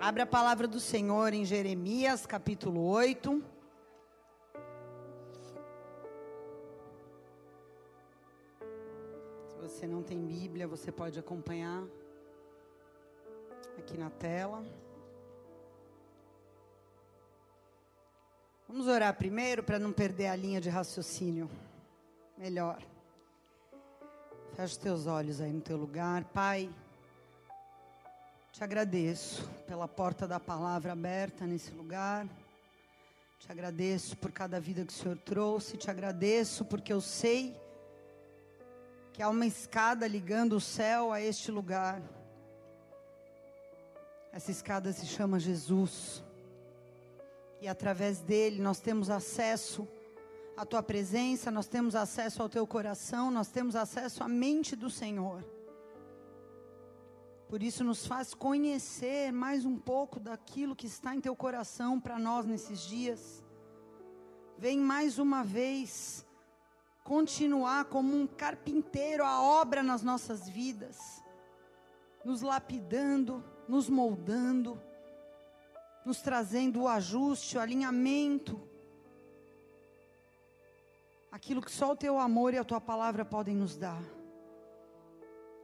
Abre a palavra do Senhor em Jeremias, capítulo 8. Se você não tem Bíblia, você pode acompanhar aqui na tela. Vamos orar primeiro para não perder a linha de raciocínio. Melhor. Feche os teus olhos aí no teu lugar, Pai. Te agradeço pela porta da palavra aberta nesse lugar. Te agradeço por cada vida que o Senhor trouxe. Te agradeço porque eu sei que há uma escada ligando o céu a este lugar. Essa escada se chama Jesus. E através dele nós temos acesso à tua presença, nós temos acesso ao teu coração, nós temos acesso à mente do Senhor. Por isso, nos faz conhecer mais um pouco daquilo que está em teu coração para nós nesses dias. Vem mais uma vez continuar como um carpinteiro a obra nas nossas vidas, nos lapidando, nos moldando, nos trazendo o ajuste, o alinhamento, aquilo que só o teu amor e a tua palavra podem nos dar.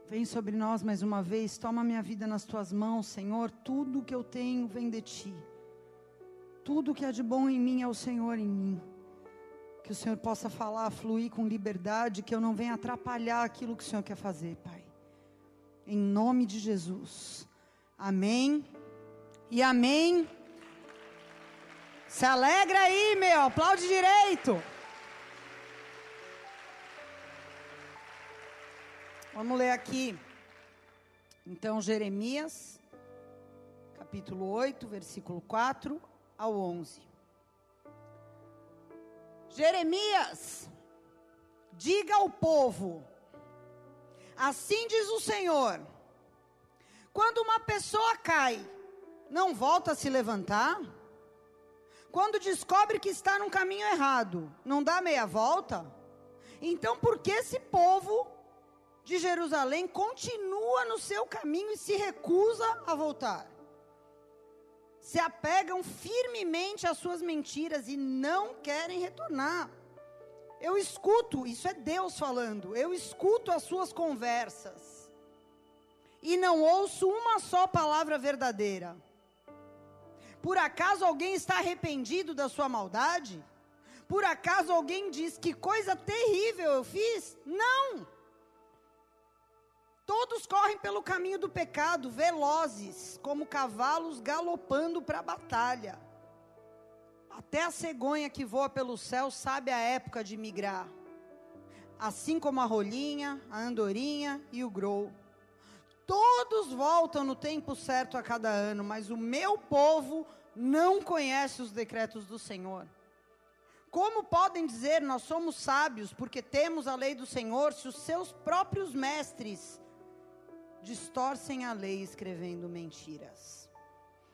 Vem sobre nós mais uma vez, toma minha vida nas tuas mãos, Senhor. Tudo que eu tenho vem de ti. Tudo que é de bom em mim é o Senhor em mim. Que o Senhor possa falar, fluir com liberdade, que eu não venha atrapalhar aquilo que o Senhor quer fazer, Pai. Em nome de Jesus. Amém. E amém. Se alegra aí, meu. Aplaude direito. Vamos ler aqui, então, Jeremias, capítulo 8, versículo 4 ao 11. Jeremias, diga ao povo, assim diz o Senhor: quando uma pessoa cai, não volta a se levantar? Quando descobre que está num caminho errado, não dá meia volta? Então, por que esse povo de Jerusalém continua no seu caminho e se recusa a voltar. Se apegam firmemente às suas mentiras e não querem retornar. Eu escuto, isso é Deus falando, eu escuto as suas conversas e não ouço uma só palavra verdadeira. Por acaso alguém está arrependido da sua maldade? Por acaso alguém diz que coisa terrível eu fiz? Não! Todos correm pelo caminho do pecado, velozes, como cavalos galopando para a batalha. Até a cegonha que voa pelo céu sabe a época de migrar. Assim como a rolinha, a andorinha e o grou. Todos voltam no tempo certo a cada ano, mas o meu povo não conhece os decretos do Senhor. Como podem dizer nós somos sábios porque temos a lei do Senhor, se os seus próprios mestres distorcem a lei escrevendo mentiras.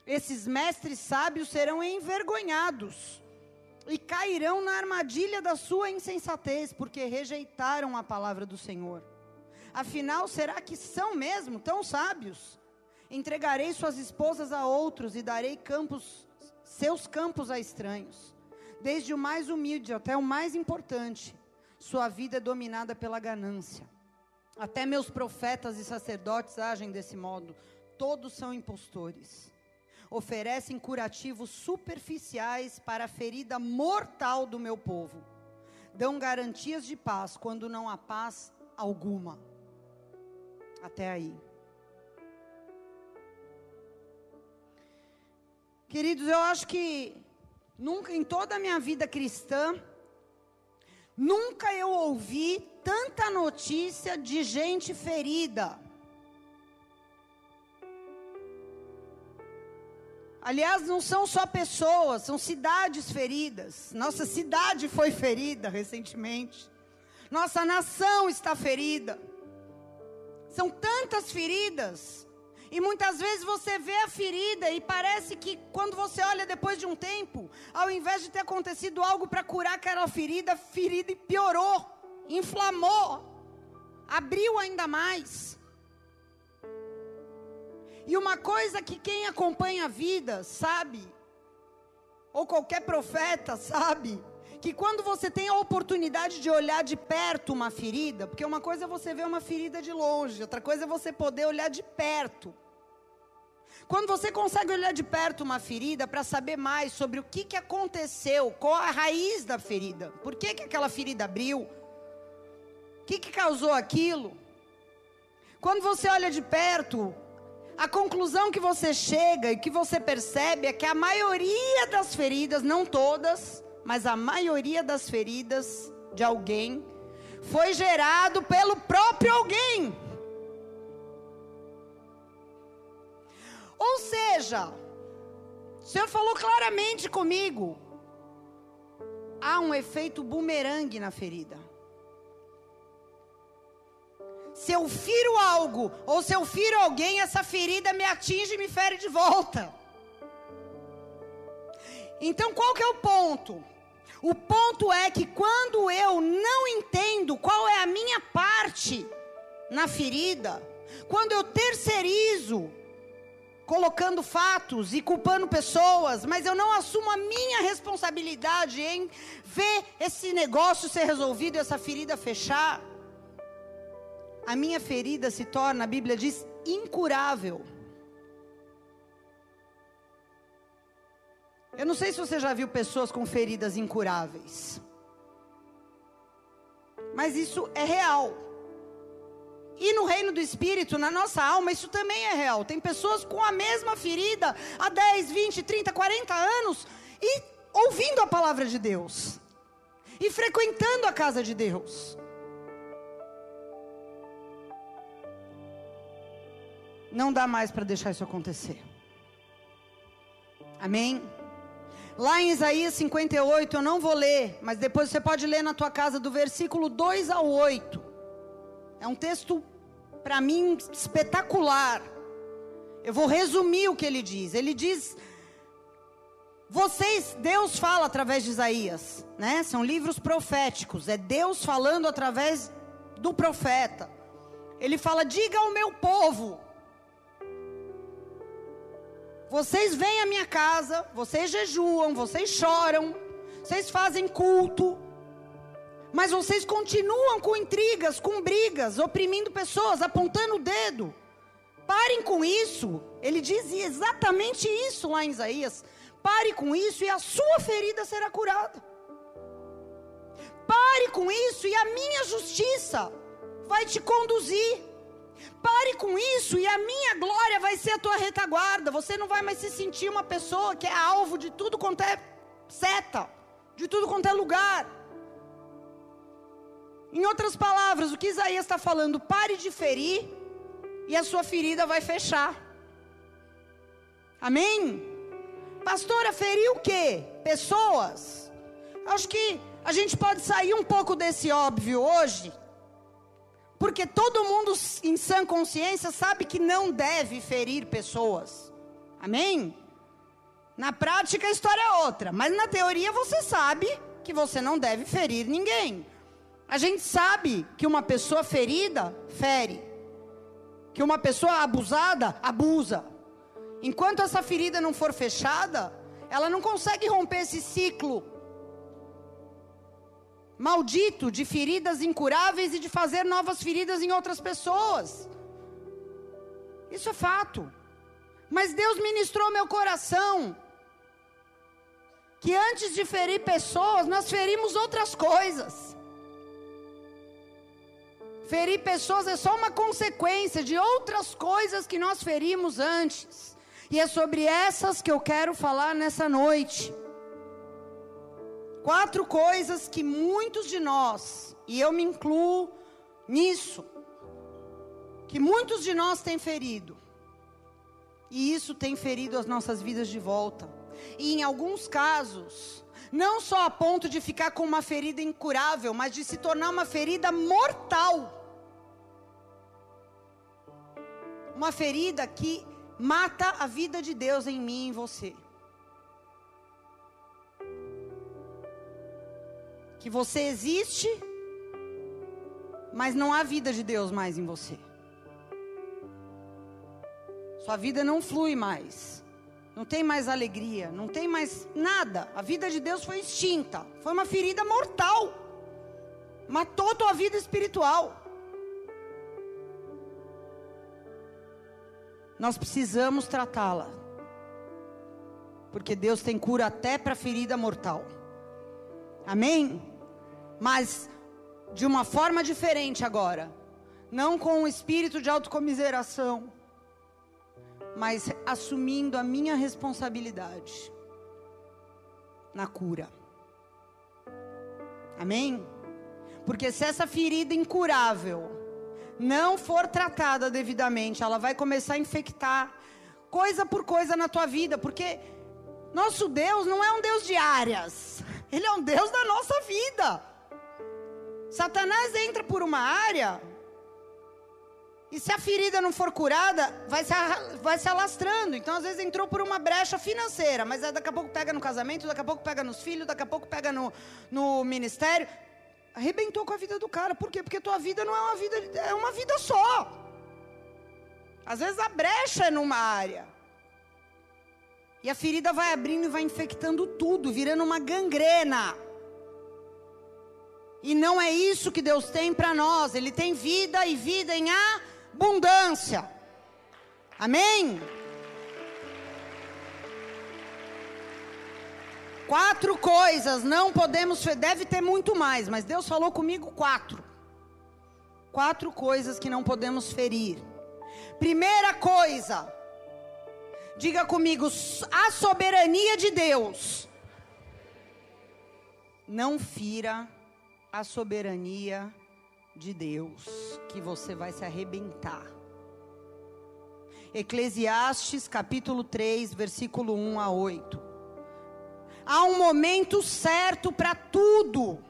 Esses mestres sábios serão envergonhados e cairão na armadilha da sua insensatez, porque rejeitaram a palavra do Senhor. Afinal, será que são mesmo tão sábios? Entregarei suas esposas a outros e darei campos, seus campos a estranhos. Desde o mais humilde até o mais importante, sua vida é dominada pela ganância. Até meus profetas e sacerdotes agem desse modo. Todos são impostores. Oferecem curativos superficiais para a ferida mortal do meu povo. Dão garantias de paz quando não há paz alguma. Até aí. Queridos, eu acho que nunca em toda a minha vida cristã, nunca eu ouvi tanta notícia de gente ferida. Aliás, não são só pessoas, são cidades feridas. Nossa cidade foi ferida recentemente. Nossa nação está ferida. São tantas feridas. E muitas vezes você vê a ferida e parece que quando você olha depois de um tempo, ao invés de ter acontecido algo para curar aquela ferida, a ferida piorou inflamou, abriu ainda mais. E uma coisa que quem acompanha a vida sabe, ou qualquer profeta sabe, que quando você tem a oportunidade de olhar de perto uma ferida, porque uma coisa é você ver uma ferida de longe, outra coisa é você poder olhar de perto. Quando você consegue olhar de perto uma ferida para saber mais sobre o que, que aconteceu, qual a raiz da ferida, por que, que aquela ferida abriu, que, que causou aquilo. Quando você olha de perto, a conclusão que você chega e que você percebe é que a maioria das feridas, não todas, mas a maioria das feridas de alguém foi gerado pelo próprio alguém. Ou seja, o Senhor falou claramente comigo. Há um efeito bumerangue na ferida. Se eu firo algo, ou se eu firo alguém, essa ferida me atinge e me fere de volta. Então qual que é o ponto? O ponto é que quando eu não entendo qual é a minha parte na ferida, quando eu terceirizo, colocando fatos e culpando pessoas, mas eu não assumo a minha responsabilidade em ver esse negócio ser resolvido, essa ferida fechar, a minha ferida se torna, a Bíblia diz, incurável. Eu não sei se você já viu pessoas com feridas incuráveis. Mas isso é real. E no reino do espírito, na nossa alma, isso também é real. Tem pessoas com a mesma ferida há 10, 20, 30, 40 anos e ouvindo a palavra de Deus. E frequentando a casa de Deus. Não dá mais para deixar isso acontecer. Amém? Lá em Isaías 58, eu não vou ler, mas depois você pode ler na tua casa do versículo 2 ao 8. É um texto, para mim, espetacular. Eu vou resumir o que ele diz. Ele diz: Vocês, Deus fala através de Isaías, né? São livros proféticos. É Deus falando através do profeta. Ele fala: Diga ao meu povo vocês vêm à minha casa, vocês jejuam, vocês choram, vocês fazem culto, mas vocês continuam com intrigas, com brigas, oprimindo pessoas, apontando o dedo. Parem com isso. Ele diz exatamente isso lá em Isaías. Pare com isso e a sua ferida será curada. Pare com isso e a minha justiça vai te conduzir. Pare com isso e a minha glória vai ser a tua retaguarda. Você não vai mais se sentir uma pessoa que é alvo de tudo quanto é seta, de tudo quanto é lugar. Em outras palavras, o que Isaías está falando, pare de ferir e a sua ferida vai fechar. Amém? Pastora, ferir o quê? Pessoas? Acho que a gente pode sair um pouco desse óbvio hoje porque todo mundo em sã consciência sabe que não deve ferir pessoas. Amém? Na prática a história é outra, mas na teoria você sabe que você não deve ferir ninguém. A gente sabe que uma pessoa ferida fere. Que uma pessoa abusada abusa. Enquanto essa ferida não for fechada, ela não consegue romper esse ciclo maldito de feridas incuráveis e de fazer novas feridas em outras pessoas. Isso é fato. Mas Deus ministrou meu coração que antes de ferir pessoas, nós ferimos outras coisas. Ferir pessoas é só uma consequência de outras coisas que nós ferimos antes. E é sobre essas que eu quero falar nessa noite. Quatro coisas que muitos de nós, e eu me incluo nisso, que muitos de nós têm ferido. E isso tem ferido as nossas vidas de volta. E em alguns casos, não só a ponto de ficar com uma ferida incurável, mas de se tornar uma ferida mortal. Uma ferida que mata a vida de Deus em mim e em você. Que você existe, mas não há vida de Deus mais em você. Sua vida não flui mais. Não tem mais alegria, não tem mais nada. A vida de Deus foi extinta. Foi uma ferida mortal. Matou tua vida espiritual. Nós precisamos tratá-la. Porque Deus tem cura até para ferida mortal. Amém? Mas de uma forma diferente agora. Não com um espírito de autocomiseração, mas assumindo a minha responsabilidade na cura. Amém? Porque se essa ferida incurável não for tratada devidamente, ela vai começar a infectar coisa por coisa na tua vida, porque nosso Deus não é um Deus de áreas, Ele é um Deus da nossa vida. Satanás entra por uma área, e se a ferida não for curada, vai se, vai se alastrando. Então, às vezes, entrou por uma brecha financeira, mas daqui a pouco pega no casamento, daqui a pouco pega nos filhos, daqui a pouco pega no, no ministério. Arrebentou com a vida do cara. Por quê? Porque tua vida não é uma vida, é uma vida só. Às vezes a brecha é numa área. E a ferida vai abrindo e vai infectando tudo, virando uma gangrena. E não é isso que Deus tem para nós. Ele tem vida e vida em abundância. Amém? Quatro coisas não podemos, deve ter muito mais, mas Deus falou comigo quatro. Quatro coisas que não podemos ferir. Primeira coisa, diga comigo, a soberania de Deus. Não fira a soberania de Deus, que você vai se arrebentar. Eclesiastes capítulo 3, versículo 1 a 8. Há um momento certo para tudo.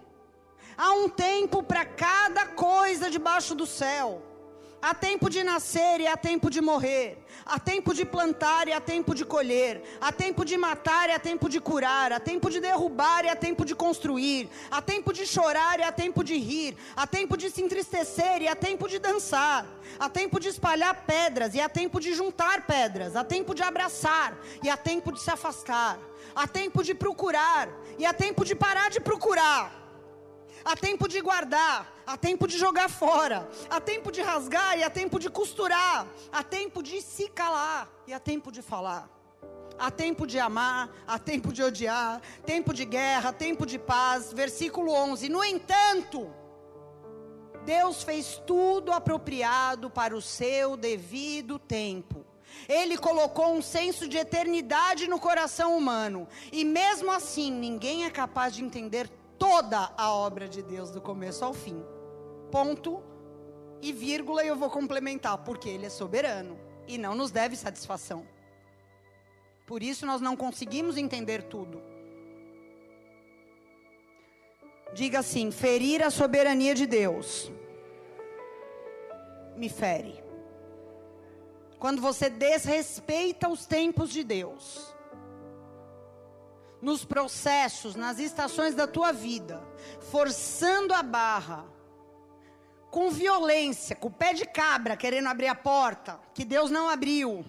Há um tempo para cada coisa debaixo do céu. Há tempo de nascer e há tempo de morrer. Há tempo de plantar e há tempo de colher. Há tempo de matar e há tempo de curar. Há tempo de derrubar e há tempo de construir. Há tempo de chorar e há tempo de rir. Há tempo de se entristecer e há tempo de dançar. Há tempo de espalhar pedras e há tempo de juntar pedras. Há tempo de abraçar e há tempo de se afastar. Há tempo de procurar e há tempo de parar de procurar. Há tempo de guardar, há tempo de jogar fora, há tempo de rasgar e há tempo de costurar, há tempo de se calar e há tempo de falar. Há tempo de amar, há tempo de odiar, tempo de guerra, tempo de paz. Versículo 11. No entanto, Deus fez tudo apropriado para o seu devido tempo. Ele colocou um senso de eternidade no coração humano. E mesmo assim, ninguém é capaz de entender toda a obra de Deus do começo ao fim. Ponto e vírgula, e eu vou complementar, porque Ele é soberano e não nos deve satisfação. Por isso nós não conseguimos entender tudo. Diga assim: ferir a soberania de Deus me fere. Quando você desrespeita os tempos de Deus nos processos, nas estações da tua vida, forçando a barra, com violência, com o pé de cabra querendo abrir a porta, que Deus não abriu,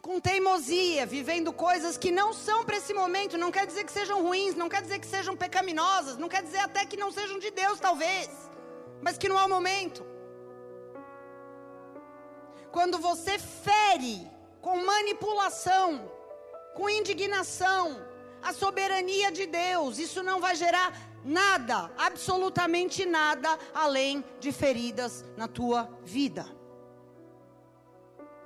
com teimosia, vivendo coisas que não são para esse momento, não quer dizer que sejam ruins, não quer dizer que sejam pecaminosas, não quer dizer até que não sejam de Deus, talvez, mas que não é o momento. Quando você fere com manipulação, com indignação, a soberania de Deus. Isso não vai gerar nada, absolutamente nada, além de feridas na tua vida.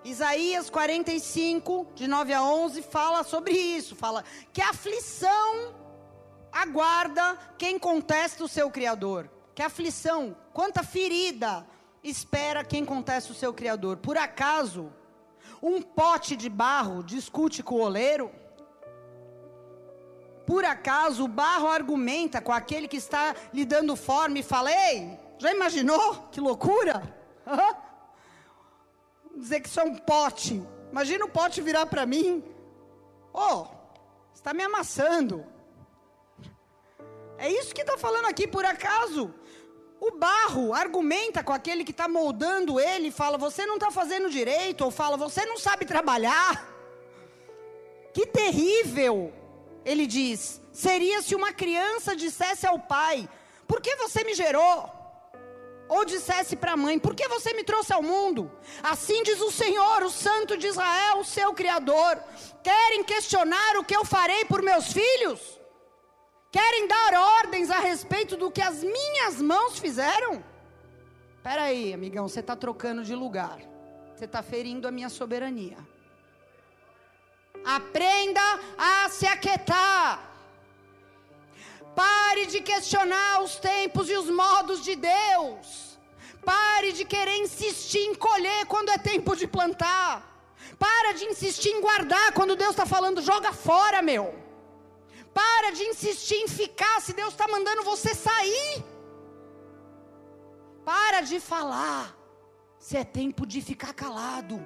Isaías 45, de 9 a 11, fala sobre isso. Fala que aflição aguarda quem contesta o seu Criador. Que aflição, quanta ferida espera quem contesta o seu Criador. Por acaso, um pote de barro discute com o oleiro? Por acaso o barro argumenta com aquele que está lhe dando forma e fala: Ei, já imaginou? Que loucura! Dizer que isso é um pote. Imagina o pote virar para mim: Oh, está me amassando. É isso que está falando aqui, por acaso. O barro argumenta com aquele que está moldando ele, fala: Você não está fazendo direito, ou fala: Você não sabe trabalhar. Que terrível, ele diz, seria se uma criança dissesse ao pai: Por que você me gerou? Ou dissesse para a mãe: Por que você me trouxe ao mundo? Assim diz o Senhor, o Santo de Israel, o seu Criador. Querem questionar o que eu farei por meus filhos? Querem dar ordens a respeito do que as minhas mãos fizeram? Espera aí, amigão, você está trocando de lugar. Você está ferindo a minha soberania. Aprenda a se aquietar. Pare de questionar os tempos e os modos de Deus. Pare de querer insistir em colher quando é tempo de plantar. Para de insistir em guardar quando Deus está falando, joga fora, meu. Para de insistir em ficar se Deus está mandando você sair. Para de falar se é tempo de ficar calado.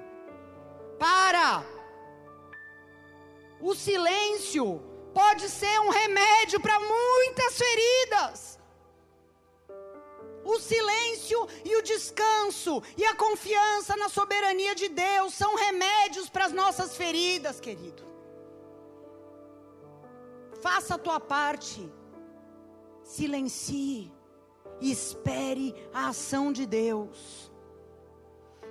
Para. O silêncio pode ser um remédio para muitas feridas. O silêncio e o descanso e a confiança na soberania de Deus são remédios para as nossas feridas, querido. Faça a tua parte. Silencie e espere a ação de Deus.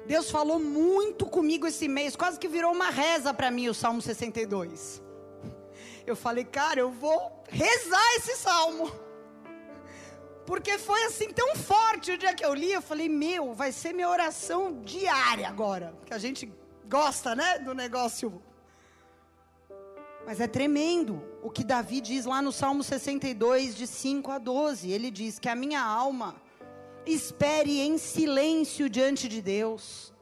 Deus falou muito comigo esse mês, quase que virou uma reza para mim o Salmo 62. Eu falei, cara, eu vou rezar esse salmo. Porque foi assim tão forte o dia que eu li, eu falei, meu, vai ser minha oração diária agora. Que a gente gosta, né, do negócio. Mas é tremendo o que Davi diz lá no Salmo 62, de 5 a 12. Ele diz que a minha alma espere em silêncio diante de Deus,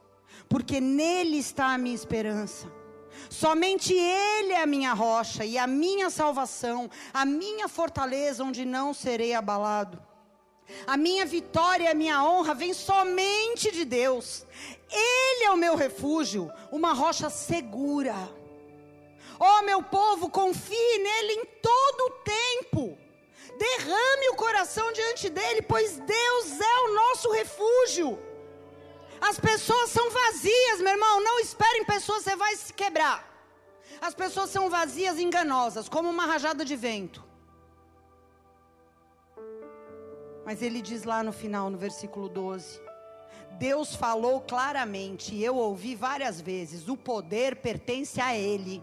porque nele está a minha esperança. Somente Ele é a minha rocha e a minha salvação, a minha fortaleza onde não serei abalado. A minha vitória e a minha honra vem somente de Deus. Ele é o meu refúgio, uma rocha segura. Ó oh, meu povo, confie nele em todo o tempo. Derrame o coração diante dele, pois Deus é o nosso refúgio. As pessoas são vazias, meu irmão. Não esperem pessoas, você vai se quebrar. As pessoas são vazias e enganosas, como uma rajada de vento. Mas ele diz lá no final, no versículo 12: Deus falou claramente, e eu ouvi várias vezes: o poder pertence a Ele.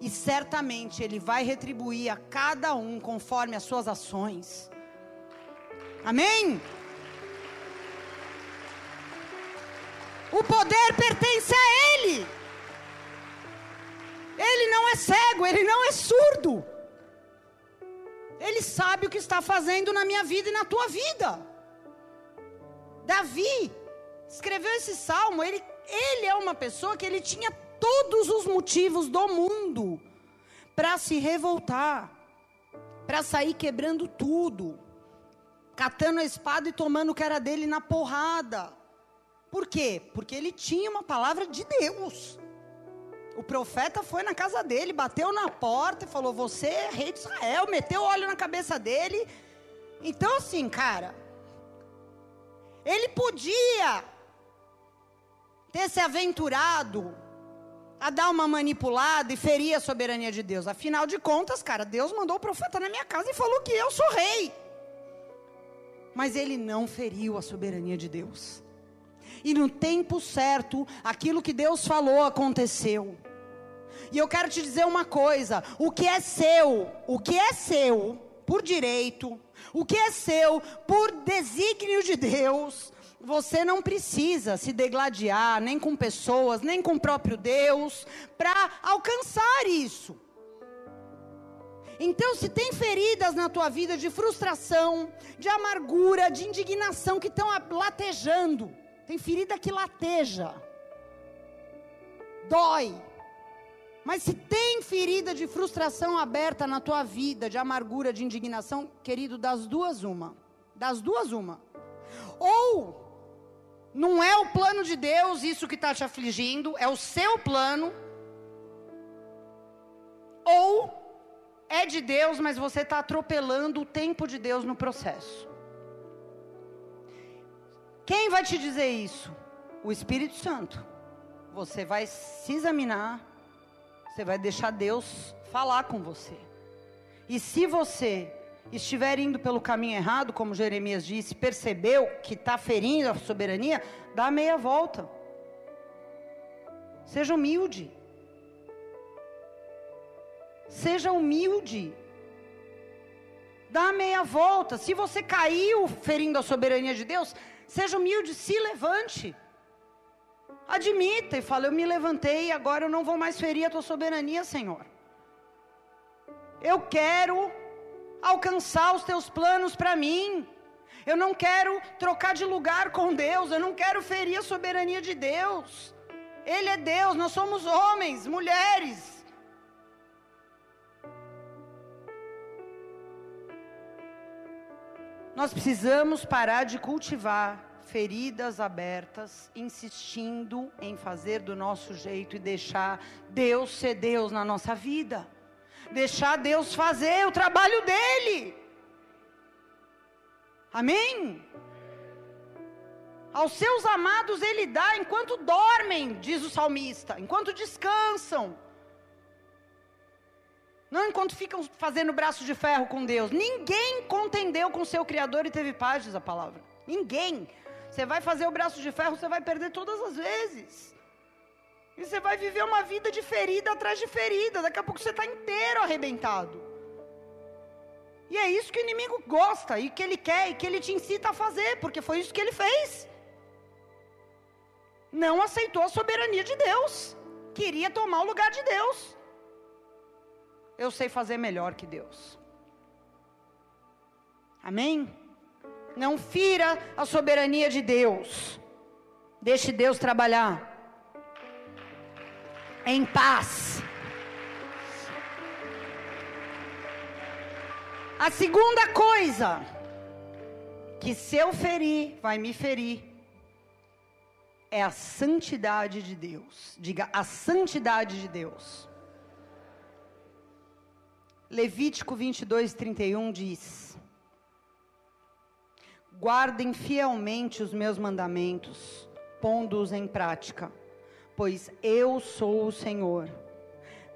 E certamente Ele vai retribuir a cada um conforme as suas ações. Amém? O poder pertence a Ele. Ele não é cego, ele não é surdo. Ele sabe o que está fazendo na minha vida e na tua vida. Davi escreveu esse salmo, ele, ele é uma pessoa que ele tinha todos os motivos do mundo para se revoltar, para sair quebrando tudo, catando a espada e tomando o era dele na porrada. Por quê? Porque ele tinha uma palavra de Deus. O profeta foi na casa dele, bateu na porta e falou: Você é rei de Israel, meteu óleo na cabeça dele. Então, assim, cara, ele podia ter se aventurado a dar uma manipulada e ferir a soberania de Deus. Afinal de contas, cara, Deus mandou o profeta na minha casa e falou que eu sou rei. Mas ele não feriu a soberania de Deus e no tempo certo, aquilo que Deus falou aconteceu. E eu quero te dizer uma coisa: o que é seu, o que é seu por direito, o que é seu por desígnio de Deus, você não precisa se degladiar nem com pessoas, nem com o próprio Deus, para alcançar isso. Então, se tem feridas na tua vida de frustração, de amargura, de indignação que estão latejando, tem ferida que lateja. Dói. Mas se tem ferida de frustração aberta na tua vida, de amargura, de indignação, querido, das duas uma. Das duas uma. Ou não é o plano de Deus isso que está te afligindo, é o seu plano. Ou é de Deus, mas você está atropelando o tempo de Deus no processo. vai te dizer isso? O Espírito Santo. Você vai se examinar, você vai deixar Deus falar com você. E se você estiver indo pelo caminho errado, como Jeremias disse, percebeu que está ferindo a soberania, dá meia volta. Seja humilde. Seja humilde. Dá meia volta. Se você caiu ferindo a soberania de Deus, seja humilde, se levante. Admita e fala: Eu me levantei e agora eu não vou mais ferir a tua soberania, Senhor. Eu quero alcançar os teus planos para mim. Eu não quero trocar de lugar com Deus. Eu não quero ferir a soberania de Deus. Ele é Deus, nós somos homens, mulheres. Nós precisamos parar de cultivar feridas abertas, insistindo em fazer do nosso jeito e deixar Deus ser Deus na nossa vida. Deixar Deus fazer o trabalho dele. Amém? Aos seus amados ele dá enquanto dormem, diz o salmista, enquanto descansam. Não enquanto ficam fazendo braço de ferro com Deus. Ninguém contendeu com seu Criador e teve paz, diz a palavra. Ninguém. Você vai fazer o braço de ferro, você vai perder todas as vezes. E você vai viver uma vida de ferida atrás de ferida. Daqui a pouco você está inteiro arrebentado. E é isso que o inimigo gosta, e que ele quer, e que ele te incita a fazer, porque foi isso que ele fez. Não aceitou a soberania de Deus. Queria tomar o lugar de Deus eu sei fazer melhor que Deus. Amém? Não fira a soberania de Deus. Deixe Deus trabalhar. Em paz. A segunda coisa, que se eu ferir, vai me ferir, é a santidade de Deus. Diga, a santidade de Deus. Levítico 22, 31 diz: Guardem fielmente os meus mandamentos, pondo-os em prática, pois eu sou o Senhor.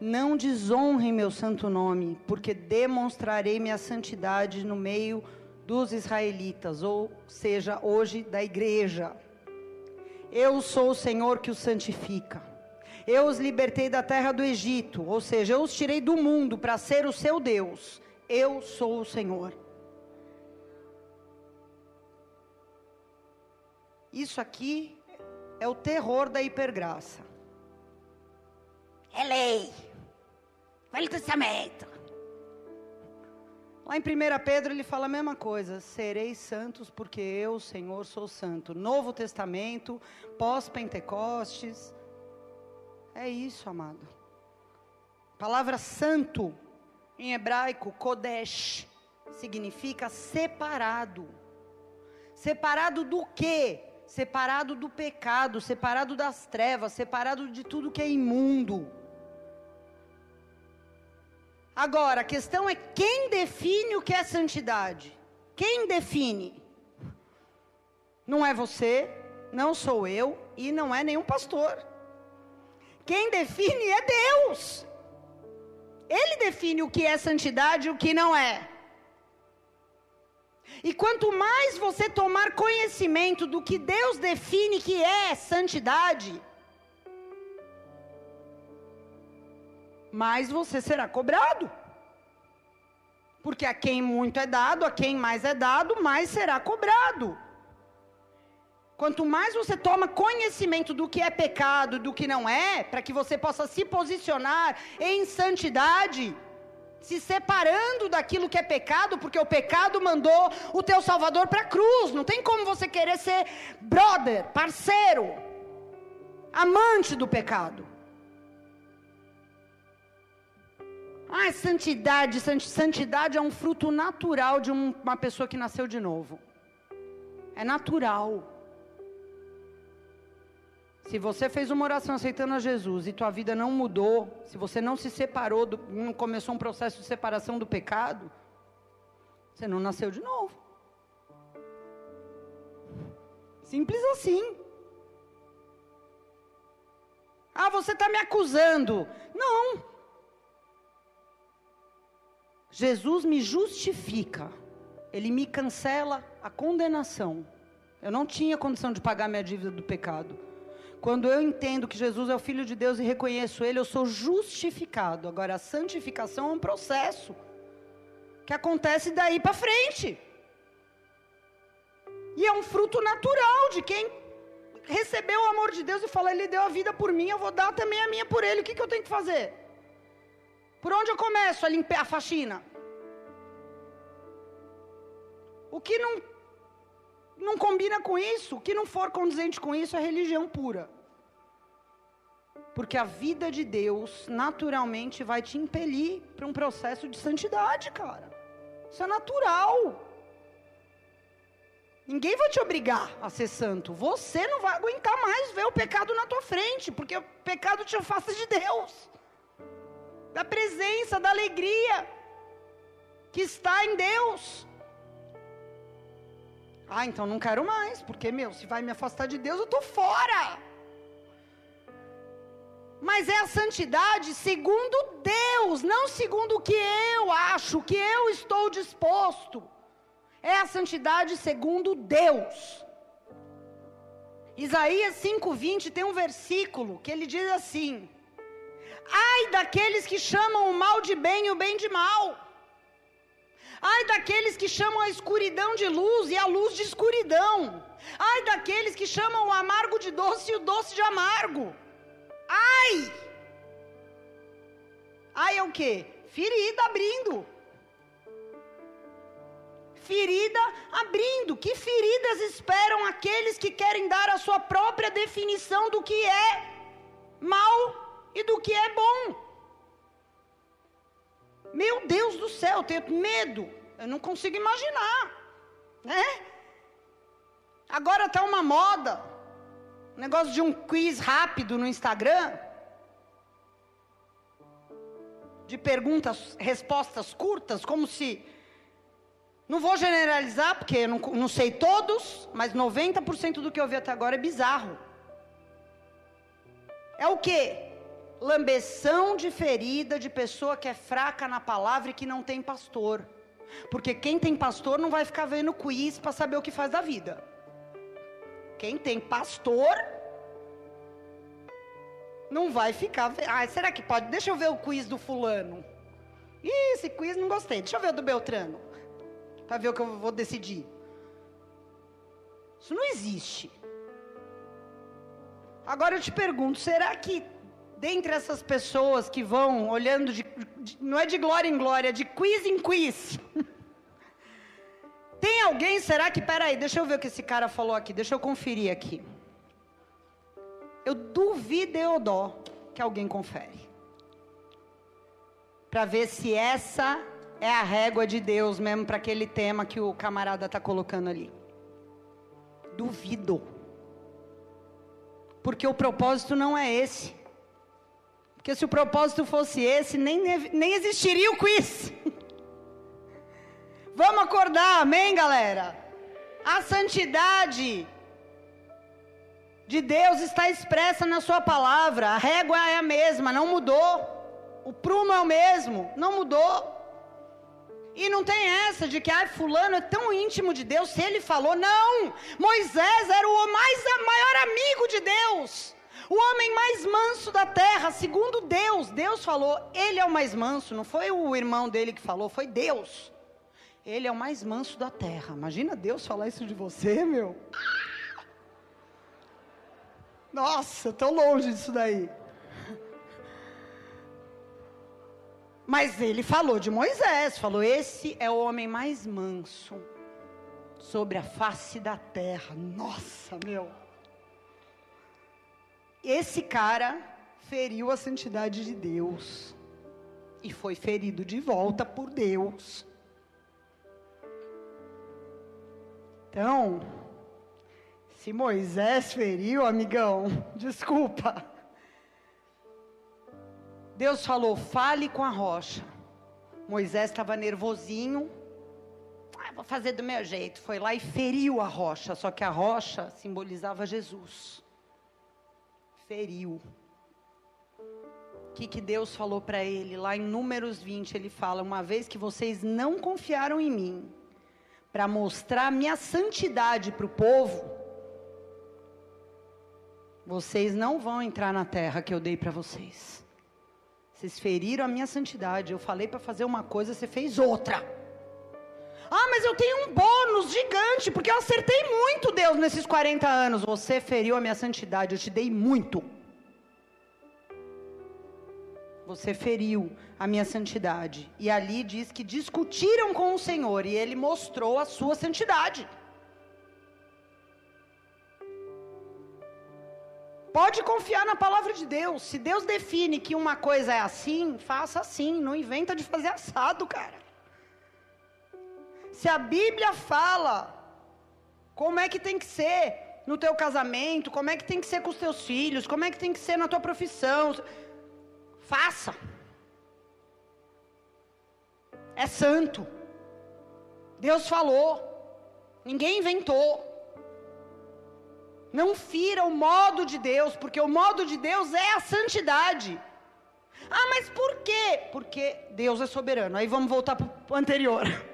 Não desonrem meu santo nome, porque demonstrarei minha santidade no meio dos israelitas, ou seja, hoje da igreja. Eu sou o Senhor que os santifica. Eu os libertei da terra do Egito, ou seja, eu os tirei do mundo para ser o seu Deus. Eu sou o Senhor. Isso aqui é o terror da hipergraça. É lei. Velho Testamento. Lá em 1 Pedro ele fala a mesma coisa: sereis santos, porque eu, Senhor, sou santo. Novo Testamento, pós-Pentecostes. É isso, amado. palavra santo, em hebraico, kodesh, significa separado. Separado do quê? Separado do pecado, separado das trevas, separado de tudo que é imundo. Agora, a questão é quem define o que é santidade? Quem define? Não é você, não sou eu e não é nenhum pastor. Quem define é Deus. Ele define o que é santidade e o que não é. E quanto mais você tomar conhecimento do que Deus define que é santidade, mais você será cobrado. Porque a quem muito é dado, a quem mais é dado, mais será cobrado. Quanto mais você toma conhecimento do que é pecado, do que não é, para que você possa se posicionar em santidade, se separando daquilo que é pecado, porque o pecado mandou o teu Salvador para a cruz. Não tem como você querer ser brother, parceiro, amante do pecado. Ah, santidade, santidade é um fruto natural de uma pessoa que nasceu de novo. É natural. Se você fez uma oração aceitando a Jesus e tua vida não mudou, se você não se separou, do, não começou um processo de separação do pecado, você não nasceu de novo. Simples assim. Ah, você está me acusando. Não. Jesus me justifica. Ele me cancela a condenação. Eu não tinha condição de pagar minha dívida do pecado. Quando eu entendo que Jesus é o Filho de Deus e reconheço Ele, eu sou justificado. Agora, a santificação é um processo que acontece daí para frente. E é um fruto natural de quem recebeu o amor de Deus e fala: Ele deu a vida por mim, eu vou dar também a minha por Ele. O que, que eu tenho que fazer? Por onde eu começo a limpar a faxina? O que não não combina com isso, o que não for condizente com isso é religião pura. Porque a vida de Deus naturalmente vai te impelir para um processo de santidade, cara. Isso é natural. Ninguém vai te obrigar a ser santo. Você não vai aguentar mais ver o pecado na tua frente, porque o pecado te afasta de Deus, da presença, da alegria que está em Deus. Ah, então não quero mais, porque, meu, se vai me afastar de Deus, eu estou fora. Mas é a santidade segundo Deus, não segundo o que eu acho, que eu estou disposto. É a santidade segundo Deus. Isaías 5:20 tem um versículo que ele diz assim: Ai daqueles que chamam o mal de bem e o bem de mal. Ai daqueles que chamam a escuridão de luz e a luz de escuridão. Ai daqueles que chamam o amargo de doce e o doce de amargo. Ai! Ai é o quê? Ferida abrindo. Ferida abrindo. Que feridas esperam aqueles que querem dar a sua própria definição do que é mal e do que é bom? Meu Deus do céu, eu tenho medo. Eu não consigo imaginar. Né? Agora está uma moda. Um negócio de um quiz rápido no Instagram. De perguntas, respostas curtas, como se. Não vou generalizar, porque eu não, não sei todos, mas 90% do que eu vi até agora é bizarro. É o quê? Lambeção de ferida de pessoa que é fraca na palavra e que não tem pastor. Porque quem tem pastor não vai ficar vendo quiz para saber o que faz da vida. Quem tem pastor não vai ficar. Ah, será que pode? Deixa eu ver o quiz do fulano. Ih, esse quiz não gostei. Deixa eu ver o do Beltrano. Para ver o que eu vou decidir. Isso não existe. Agora eu te pergunto, será que dentre essas pessoas que vão olhando de, de, não é de glória em glória, de quiz em quiz. Tem alguém, será que, peraí, deixa eu ver o que esse cara falou aqui, deixa eu conferir aqui. Eu duvido dó que alguém confere. Para ver se essa é a régua de Deus mesmo para aquele tema que o camarada está colocando ali. Duvido. Porque o propósito não é esse. Porque se o propósito fosse esse, nem, nem existiria o quiz. Vamos acordar, amém, galera? A santidade de Deus está expressa na Sua palavra. A régua é a mesma, não mudou. O prumo é o mesmo, não mudou. E não tem essa de que ah, fulano é tão íntimo de Deus, se ele falou, não. Moisés era o mais maior amigo de Deus. O homem mais manso da terra, segundo Deus. Deus falou, ele é o mais manso. Não foi o irmão dele que falou, foi Deus. Ele é o mais manso da terra. Imagina Deus falar isso de você, meu. Nossa, tão longe disso daí. Mas ele falou de Moisés, falou: esse é o homem mais manso sobre a face da terra. Nossa, meu. Esse cara feriu a santidade de Deus e foi ferido de volta por Deus. Então, se Moisés feriu, amigão, desculpa. Deus falou: fale com a rocha. Moisés estava nervosinho. Ah, vou fazer do meu jeito. Foi lá e feriu a rocha, só que a rocha simbolizava Jesus. Feriu. O que, que Deus falou para ele? Lá em Números 20, ele fala: Uma vez que vocês não confiaram em mim, para mostrar minha santidade para o povo, vocês não vão entrar na terra que eu dei para vocês. Vocês feriram a minha santidade. Eu falei para fazer uma coisa, você fez outra. Ah, mas eu tenho um bônus gigante, porque eu acertei muito, Deus, nesses 40 anos. Você feriu a minha santidade, eu te dei muito. Você feriu a minha santidade. E ali diz que discutiram com o Senhor e ele mostrou a sua santidade. Pode confiar na palavra de Deus. Se Deus define que uma coisa é assim, faça assim. Não inventa de fazer assado, cara. Se a Bíblia fala como é que tem que ser no teu casamento, como é que tem que ser com os teus filhos, como é que tem que ser na tua profissão, faça. É santo. Deus falou. Ninguém inventou. Não fira o modo de Deus, porque o modo de Deus é a santidade. Ah, mas por quê? Porque Deus é soberano. Aí vamos voltar para o anterior.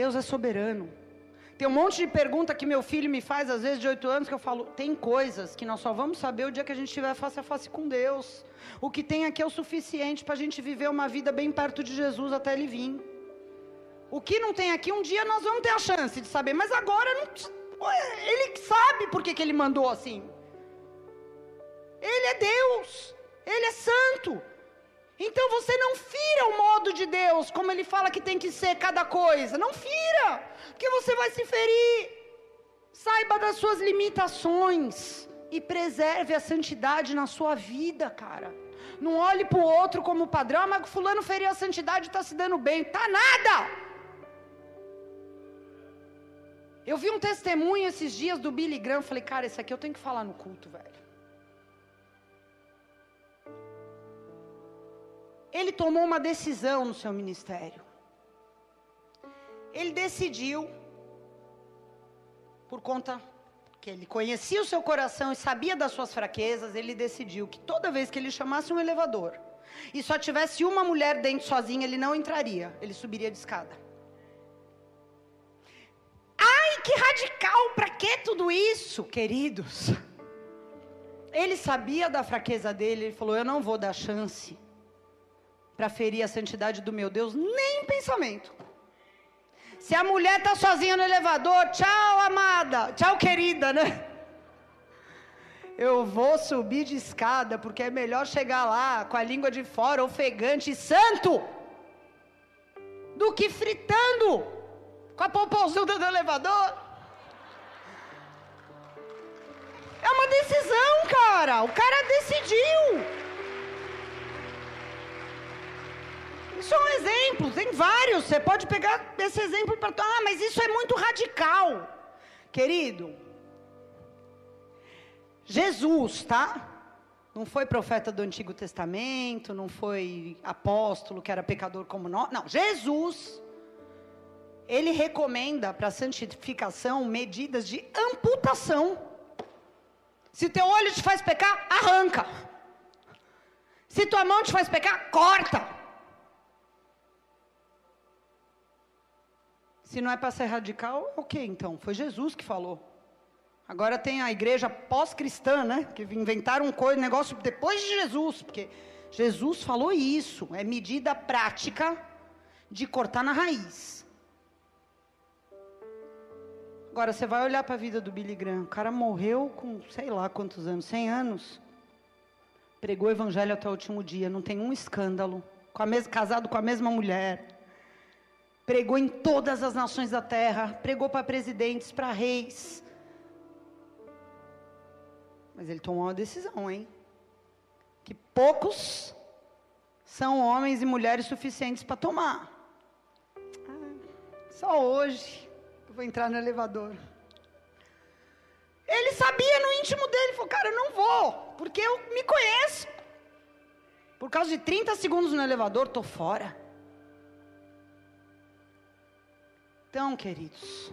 Deus é soberano. Tem um monte de pergunta que meu filho me faz, às vezes de oito anos, que eu falo: tem coisas que nós só vamos saber o dia que a gente estiver face a face com Deus. O que tem aqui é o suficiente para a gente viver uma vida bem perto de Jesus até Ele vir. O que não tem aqui, um dia nós vamos ter a chance de saber, mas agora não, Ele sabe por que, que Ele mandou assim. Ele é Deus, Ele é santo. Então você não fira o modo de Deus, como ele fala que tem que ser cada coisa. Não fira, porque você vai se ferir. Saiba das suas limitações e preserve a santidade na sua vida, cara. Não olhe para o outro como padrão, ah, mas fulano feriu a santidade e está se dando bem. Tá nada! Eu vi um testemunho esses dias do Billy Graham, falei, cara, esse aqui eu tenho que falar no culto, velho. Ele tomou uma decisão no seu ministério. Ele decidiu, por conta que ele conhecia o seu coração e sabia das suas fraquezas, ele decidiu que toda vez que ele chamasse um elevador e só tivesse uma mulher dentro sozinha, ele não entraria, ele subiria de escada. Ai, que radical! Para que tudo isso, queridos? Ele sabia da fraqueza dele, ele falou: Eu não vou dar chance para ferir a santidade do meu Deus, nem pensamento. Se a mulher está sozinha no elevador, tchau, amada, tchau, querida, né? Eu vou subir de escada, porque é melhor chegar lá com a língua de fora, ofegante e santo, do que fritando com a popozuda do elevador. É uma decisão, cara. O cara decidiu. Isso é um exemplo, tem vários. Você pode pegar esse exemplo para. Ah, mas isso é muito radical. Querido, Jesus, tá? Não foi profeta do Antigo Testamento, não foi apóstolo que era pecador como nós. Não, Jesus. Ele recomenda para santificação medidas de amputação. Se teu olho te faz pecar, arranca. Se tua mão te faz pecar, corta. Se não é para ser radical, ok, então. Foi Jesus que falou. Agora tem a igreja pós-cristã, né? Que inventaram um negócio depois de Jesus. Porque Jesus falou isso. É medida prática de cortar na raiz. Agora, você vai olhar para a vida do Billy Graham. O cara morreu com sei lá quantos anos 100 anos. Pregou o evangelho até o último dia. Não tem um escândalo. Com a mes casado com a mesma mulher pregou em todas as nações da terra, pregou para presidentes, para reis. Mas ele tomou uma decisão, hein? Que poucos são homens e mulheres suficientes para tomar. Ah, só hoje eu vou entrar no elevador. Ele sabia no íntimo dele, falou, cara, eu não vou, porque eu me conheço. Por causa de 30 segundos no elevador, estou fora. Então, queridos,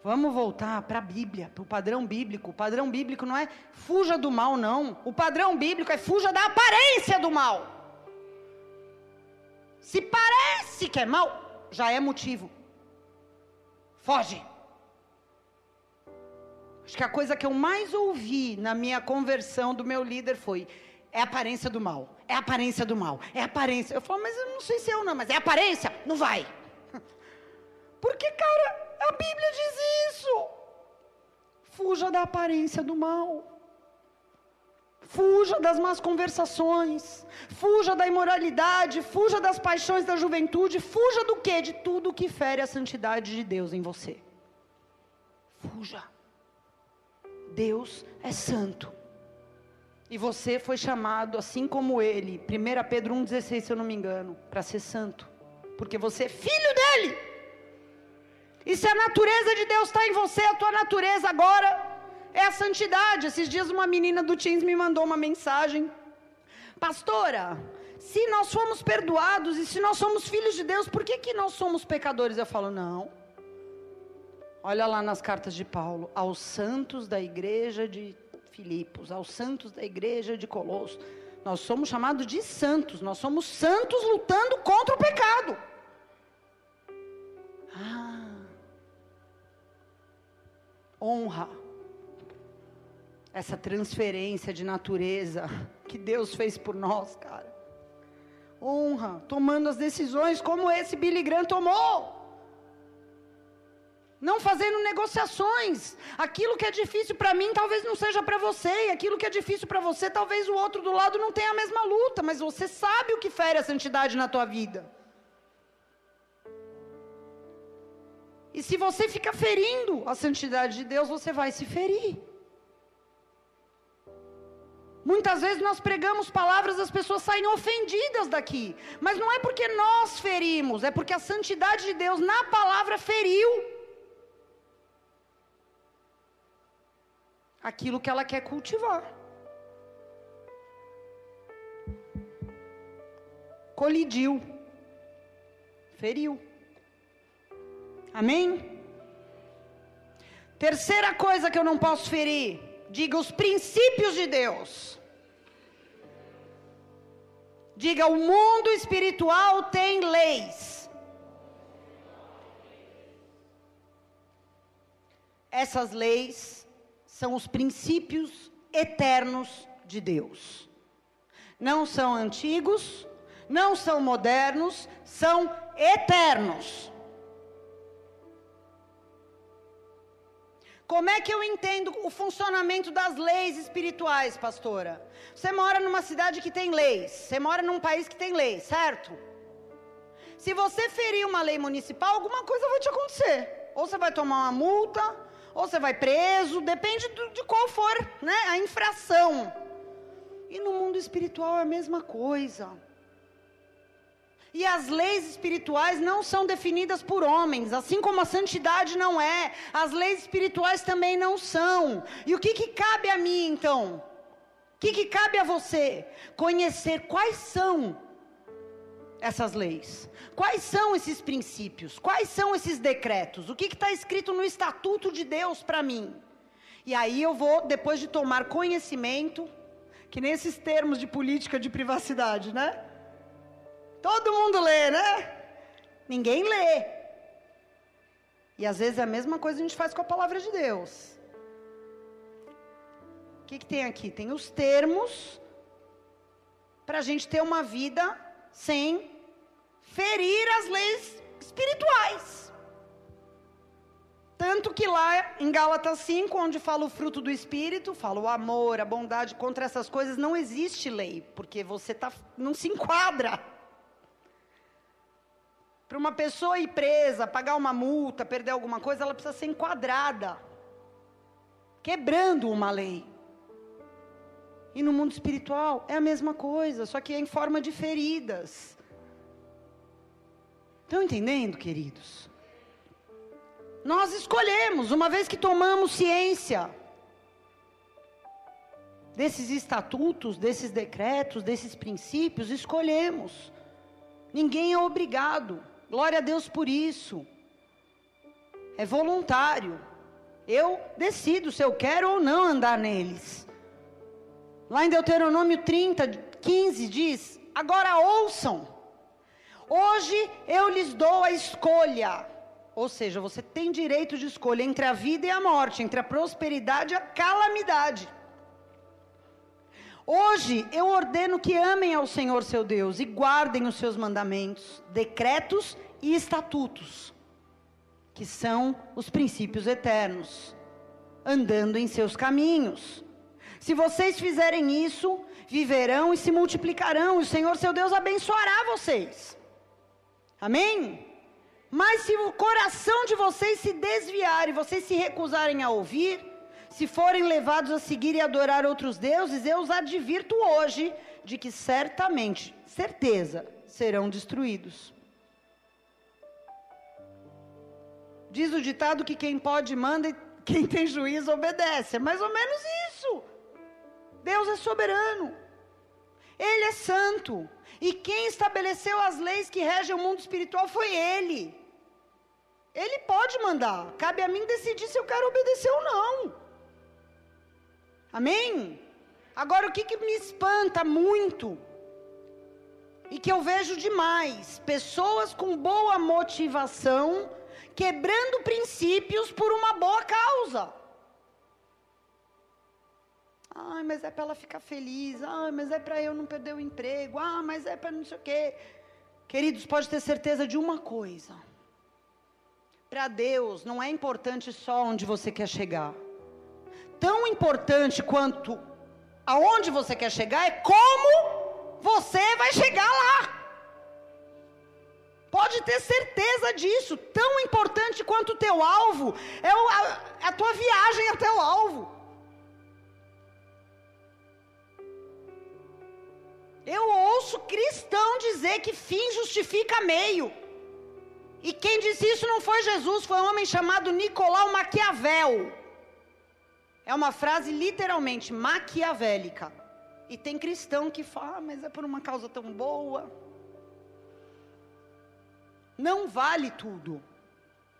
vamos voltar para a Bíblia, para o padrão bíblico. O padrão bíblico não é fuja do mal, não. O padrão bíblico é fuja da aparência do mal. Se parece que é mal, já é motivo. Foge. Acho que a coisa que eu mais ouvi na minha conversão do meu líder foi: é a aparência do mal, é a aparência do mal, é a aparência. Eu falo, mas eu não sei se eu não, mas é aparência, não vai. Porque, cara, a Bíblia diz isso. Fuja da aparência do mal. Fuja das más conversações, fuja da imoralidade, fuja das paixões da juventude, fuja do que? De tudo que fere a santidade de Deus em você. Fuja. Deus é santo. E você foi chamado, assim como ele, 1 Pedro 1,16, se eu não me engano, para ser santo. Porque você é filho dele. E se a natureza de Deus está em você, a tua natureza agora é a santidade. Esses dias uma menina do Teams me mandou uma mensagem. Pastora, se nós fomos perdoados e se nós somos filhos de Deus, por que, que nós somos pecadores? Eu falo, não. Olha lá nas cartas de Paulo, aos santos da igreja de Filipos, aos santos da igreja de Colosso. Nós somos chamados de santos, nós somos santos lutando contra o pecado. Ah, honra essa transferência de natureza que Deus fez por nós, cara. Honra, tomando as decisões como esse Billy Graham tomou não fazendo negociações. Aquilo que é difícil para mim talvez não seja para você, e aquilo que é difícil para você, talvez o outro do lado não tenha a mesma luta, mas você sabe o que fere a santidade na tua vida. E se você fica ferindo a santidade de Deus, você vai se ferir. Muitas vezes nós pregamos palavras, as pessoas saem ofendidas daqui. Mas não é porque nós ferimos, é porque a santidade de Deus na palavra feriu. aquilo que ela quer cultivar. Colidiu, feriu. Amém? Terceira coisa que eu não posso ferir, diga os princípios de Deus. Diga, o mundo espiritual tem leis. Essas leis são os princípios eternos de Deus. Não são antigos, não são modernos, são eternos. Como é que eu entendo o funcionamento das leis espirituais, pastora? Você mora numa cidade que tem leis, você mora num país que tem leis, certo? Se você ferir uma lei municipal, alguma coisa vai te acontecer. Ou você vai tomar uma multa, ou você vai preso, depende de qual for né, a infração. E no mundo espiritual é a mesma coisa. E as leis espirituais não são definidas por homens, assim como a santidade não é, as leis espirituais também não são. E o que, que cabe a mim então? O que, que cabe a você? Conhecer quais são essas leis? Quais são esses princípios? Quais são esses decretos? O que está escrito no estatuto de Deus para mim? E aí eu vou, depois de tomar conhecimento, que nesses termos de política de privacidade, né? Todo mundo lê, né? Ninguém lê. E às vezes é a mesma coisa a gente faz com a palavra de Deus. O que, que tem aqui? Tem os termos para a gente ter uma vida sem ferir as leis espirituais. Tanto que lá em Gálatas 5, onde fala o fruto do Espírito, fala o amor, a bondade, contra essas coisas não existe lei, porque você tá, não se enquadra. Para uma pessoa ir presa, pagar uma multa, perder alguma coisa, ela precisa ser enquadrada, quebrando uma lei. E no mundo espiritual é a mesma coisa, só que é em forma de feridas. Estão entendendo, queridos? Nós escolhemos, uma vez que tomamos ciência desses estatutos, desses decretos, desses princípios, escolhemos. Ninguém é obrigado. Glória a Deus por isso. É voluntário. Eu decido se eu quero ou não andar neles. Lá em Deuteronômio 30, 15 diz: Agora ouçam. Hoje eu lhes dou a escolha. Ou seja, você tem direito de escolha entre a vida e a morte, entre a prosperidade e a calamidade. Hoje eu ordeno que amem ao Senhor seu Deus e guardem os seus mandamentos, decretos e estatutos, que são os princípios eternos, andando em seus caminhos. Se vocês fizerem isso, viverão e se multiplicarão, e o Senhor seu Deus abençoará vocês. Amém? Mas se o coração de vocês se desviar e vocês se recusarem a ouvir, se forem levados a seguir e adorar outros deuses, eu os advirto hoje de que certamente, certeza, serão destruídos. Diz o ditado que quem pode manda e quem tem juízo obedece. É mais ou menos isso. Deus é soberano. Ele é santo. E quem estabeleceu as leis que regem o mundo espiritual foi Ele. Ele pode mandar. Cabe a mim decidir se eu quero obedecer ou não. Amém? Agora, o que, que me espanta muito e que eu vejo demais: pessoas com boa motivação quebrando princípios por uma boa causa. Ai, mas é para ela ficar feliz. Ai, mas é para eu não perder o emprego. Ah, mas é para não sei o quê. Queridos, pode ter certeza de uma coisa. Para Deus não é importante só onde você quer chegar. Tão importante quanto aonde você quer chegar é como você vai chegar lá. Pode ter certeza disso. Tão importante quanto o teu alvo é a, a tua viagem até o alvo. Eu ouço cristão dizer que fim justifica meio. E quem disse isso não foi Jesus, foi um homem chamado Nicolau Maquiavel. É uma frase literalmente maquiavélica. E tem cristão que fala, ah, mas é por uma causa tão boa. Não vale tudo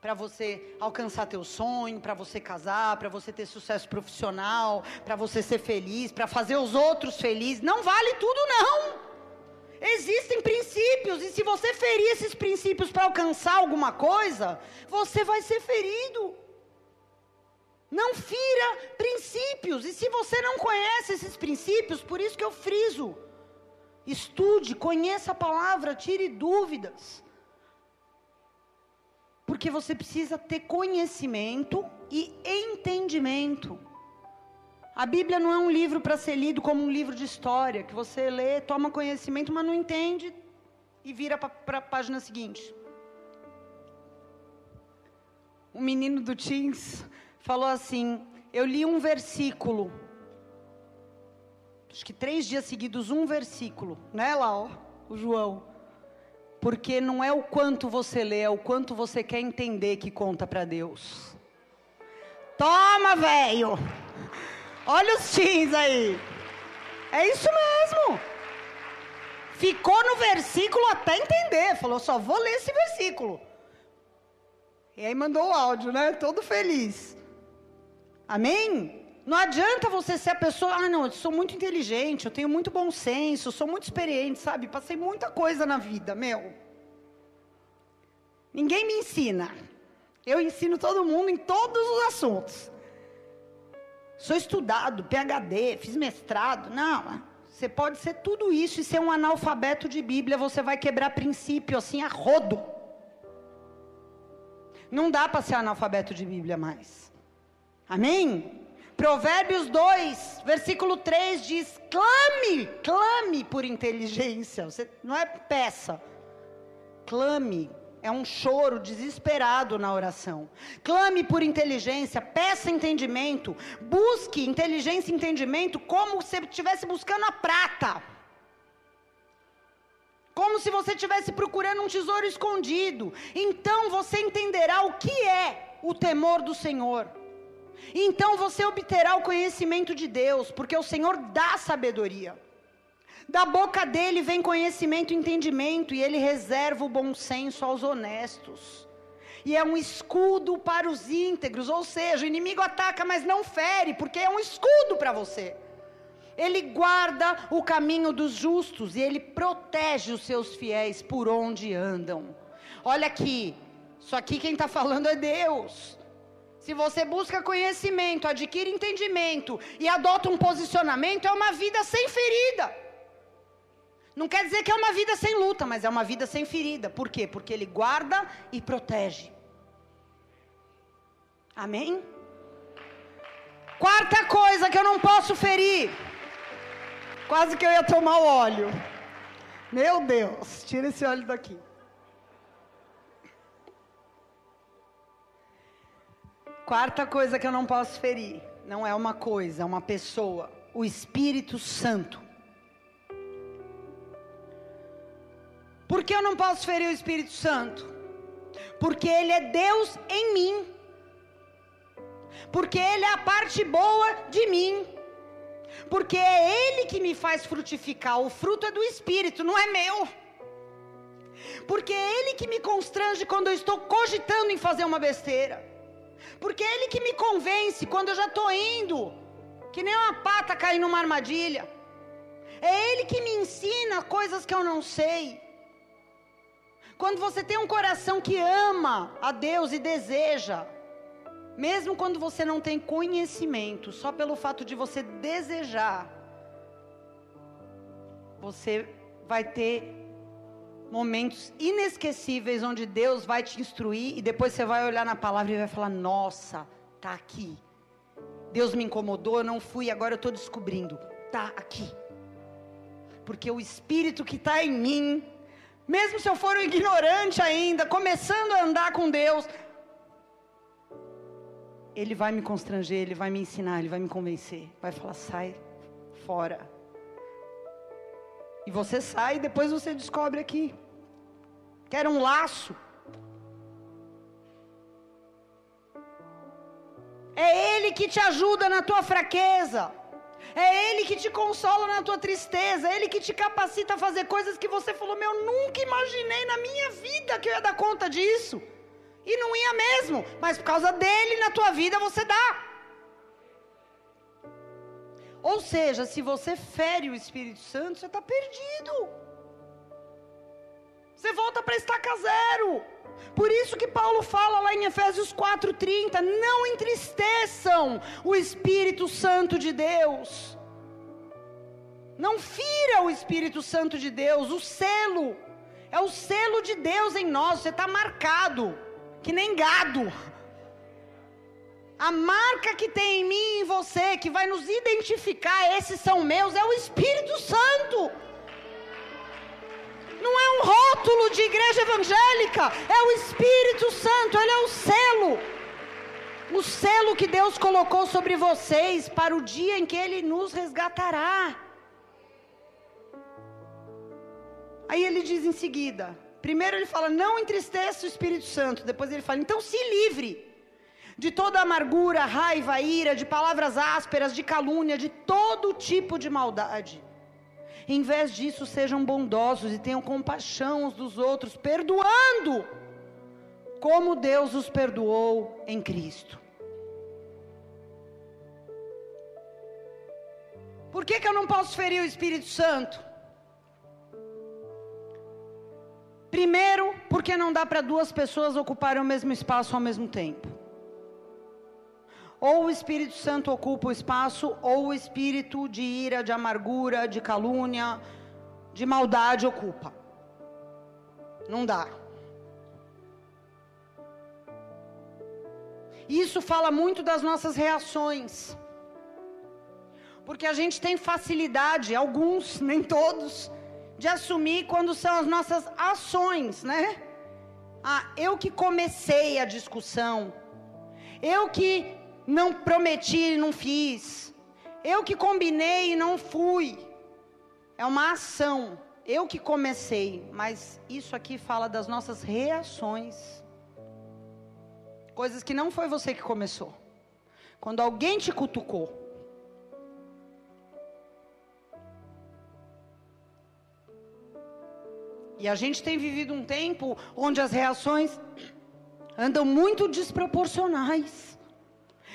para você alcançar teu sonho, para você casar, para você ter sucesso profissional, para você ser feliz, para fazer os outros felizes. Não vale tudo não. Existem princípios e se você ferir esses princípios para alcançar alguma coisa, você vai ser ferido. Não fira princípios. E se você não conhece esses princípios, por isso que eu friso. Estude, conheça a palavra, tire dúvidas. Porque você precisa ter conhecimento e entendimento. A Bíblia não é um livro para ser lido como um livro de história, que você lê, toma conhecimento, mas não entende e vira para a página seguinte. Um menino do Teens falou assim: Eu li um versículo, acho que três dias seguidos, um versículo, né, ó, o João. Porque não é o quanto você lê, é o quanto você quer entender que conta para Deus. Toma, velho! Olha os teens aí. É isso mesmo. Ficou no versículo até entender. Falou, só vou ler esse versículo. E aí mandou o áudio, né? Todo feliz. Amém? Não adianta você ser a pessoa, ah, não, eu sou muito inteligente, eu tenho muito bom senso, sou muito experiente, sabe? Passei muita coisa na vida, meu. Ninguém me ensina. Eu ensino todo mundo em todos os assuntos. Sou estudado, PhD, fiz mestrado. Não, você pode ser tudo isso e ser um analfabeto de Bíblia, você vai quebrar princípio assim a rodo. Não dá para ser analfabeto de Bíblia mais. Amém? Provérbios 2, versículo 3 diz: clame, clame por inteligência. Você não é peça. Clame. É um choro desesperado na oração. Clame por inteligência, peça entendimento, busque inteligência e entendimento como se estivesse buscando a prata. Como se você estivesse procurando um tesouro escondido. Então você entenderá o que é o temor do Senhor. Então você obterá o conhecimento de Deus, porque o Senhor dá sabedoria. Da boca dele vem conhecimento e entendimento, e ele reserva o bom senso aos honestos. E é um escudo para os íntegros, ou seja, o inimigo ataca, mas não fere, porque é um escudo para você. Ele guarda o caminho dos justos e ele protege os seus fiéis por onde andam. Olha aqui, isso aqui quem está falando é Deus. Se você busca conhecimento, adquire entendimento e adota um posicionamento, é uma vida sem ferida. Não quer dizer que é uma vida sem luta, mas é uma vida sem ferida. Por quê? Porque ele guarda e protege. Amém? Quarta coisa que eu não posso ferir. Quase que eu ia tomar o óleo. Meu Deus, tira esse óleo daqui. Quarta coisa que eu não posso ferir. Não é uma coisa, é uma pessoa. O Espírito Santo. Por que eu não posso ferir o Espírito Santo? Porque Ele é Deus em mim. Porque Ele é a parte boa de mim. Porque é Ele que me faz frutificar. O fruto é do Espírito, não é meu. Porque é Ele que me constrange quando eu estou cogitando em fazer uma besteira. Porque é Ele que me convence quando eu já estou indo, que nem uma pata cair numa armadilha. É Ele que me ensina coisas que eu não sei. Quando você tem um coração que ama a Deus e deseja, mesmo quando você não tem conhecimento, só pelo fato de você desejar, você vai ter momentos inesquecíveis onde Deus vai te instruir e depois você vai olhar na palavra e vai falar: Nossa, tá aqui. Deus me incomodou, eu não fui, agora eu estou descobrindo. Tá aqui. Porque o Espírito que está em mim, mesmo se eu for um ignorante ainda, começando a andar com Deus, ele vai me constranger, ele vai me ensinar, ele vai me convencer. Vai falar: sai fora. E você sai e depois você descobre aqui. Que era um laço. É Ele que te ajuda na tua fraqueza. É Ele que te consola na tua tristeza. É Ele que te capacita a fazer coisas que você falou: Meu, nunca imaginei na minha vida que eu ia dar conta disso. E não ia mesmo, mas por causa dele na tua vida você dá. Ou seja, se você fere o Espírito Santo, você está perdido. Você volta para estaca zero. Por isso que Paulo fala lá em Efésios 4:30, não entristeçam o Espírito Santo de Deus. Não fira o Espírito Santo de Deus, o selo. É o selo de Deus em nós, você está marcado que nem gado. A marca que tem em mim e em você, que vai nos identificar, esses são meus, é o Espírito Santo. Não é um rótulo de igreja evangélica, é o Espírito Santo, ele é o selo. O selo que Deus colocou sobre vocês para o dia em que ele nos resgatará. Aí ele diz em seguida: Primeiro ele fala, não entristeça o Espírito Santo. Depois ele fala, então se livre de toda amargura, raiva, ira, de palavras ásperas, de calúnia, de todo tipo de maldade. Em vez disso, sejam bondosos e tenham compaixão uns dos outros, perdoando, como Deus os perdoou em Cristo. Por que, que eu não posso ferir o Espírito Santo? Primeiro, porque não dá para duas pessoas ocuparem o mesmo espaço ao mesmo tempo. Ou o Espírito Santo ocupa o espaço, ou o espírito de ira, de amargura, de calúnia, de maldade ocupa. Não dá. Isso fala muito das nossas reações. Porque a gente tem facilidade, alguns, nem todos, de assumir quando são as nossas ações, né? Ah, eu que comecei a discussão. Eu que não prometi e não fiz. Eu que combinei e não fui. É uma ação. Eu que comecei, mas isso aqui fala das nossas reações. Coisas que não foi você que começou. Quando alguém te cutucou. E a gente tem vivido um tempo onde as reações andam muito desproporcionais.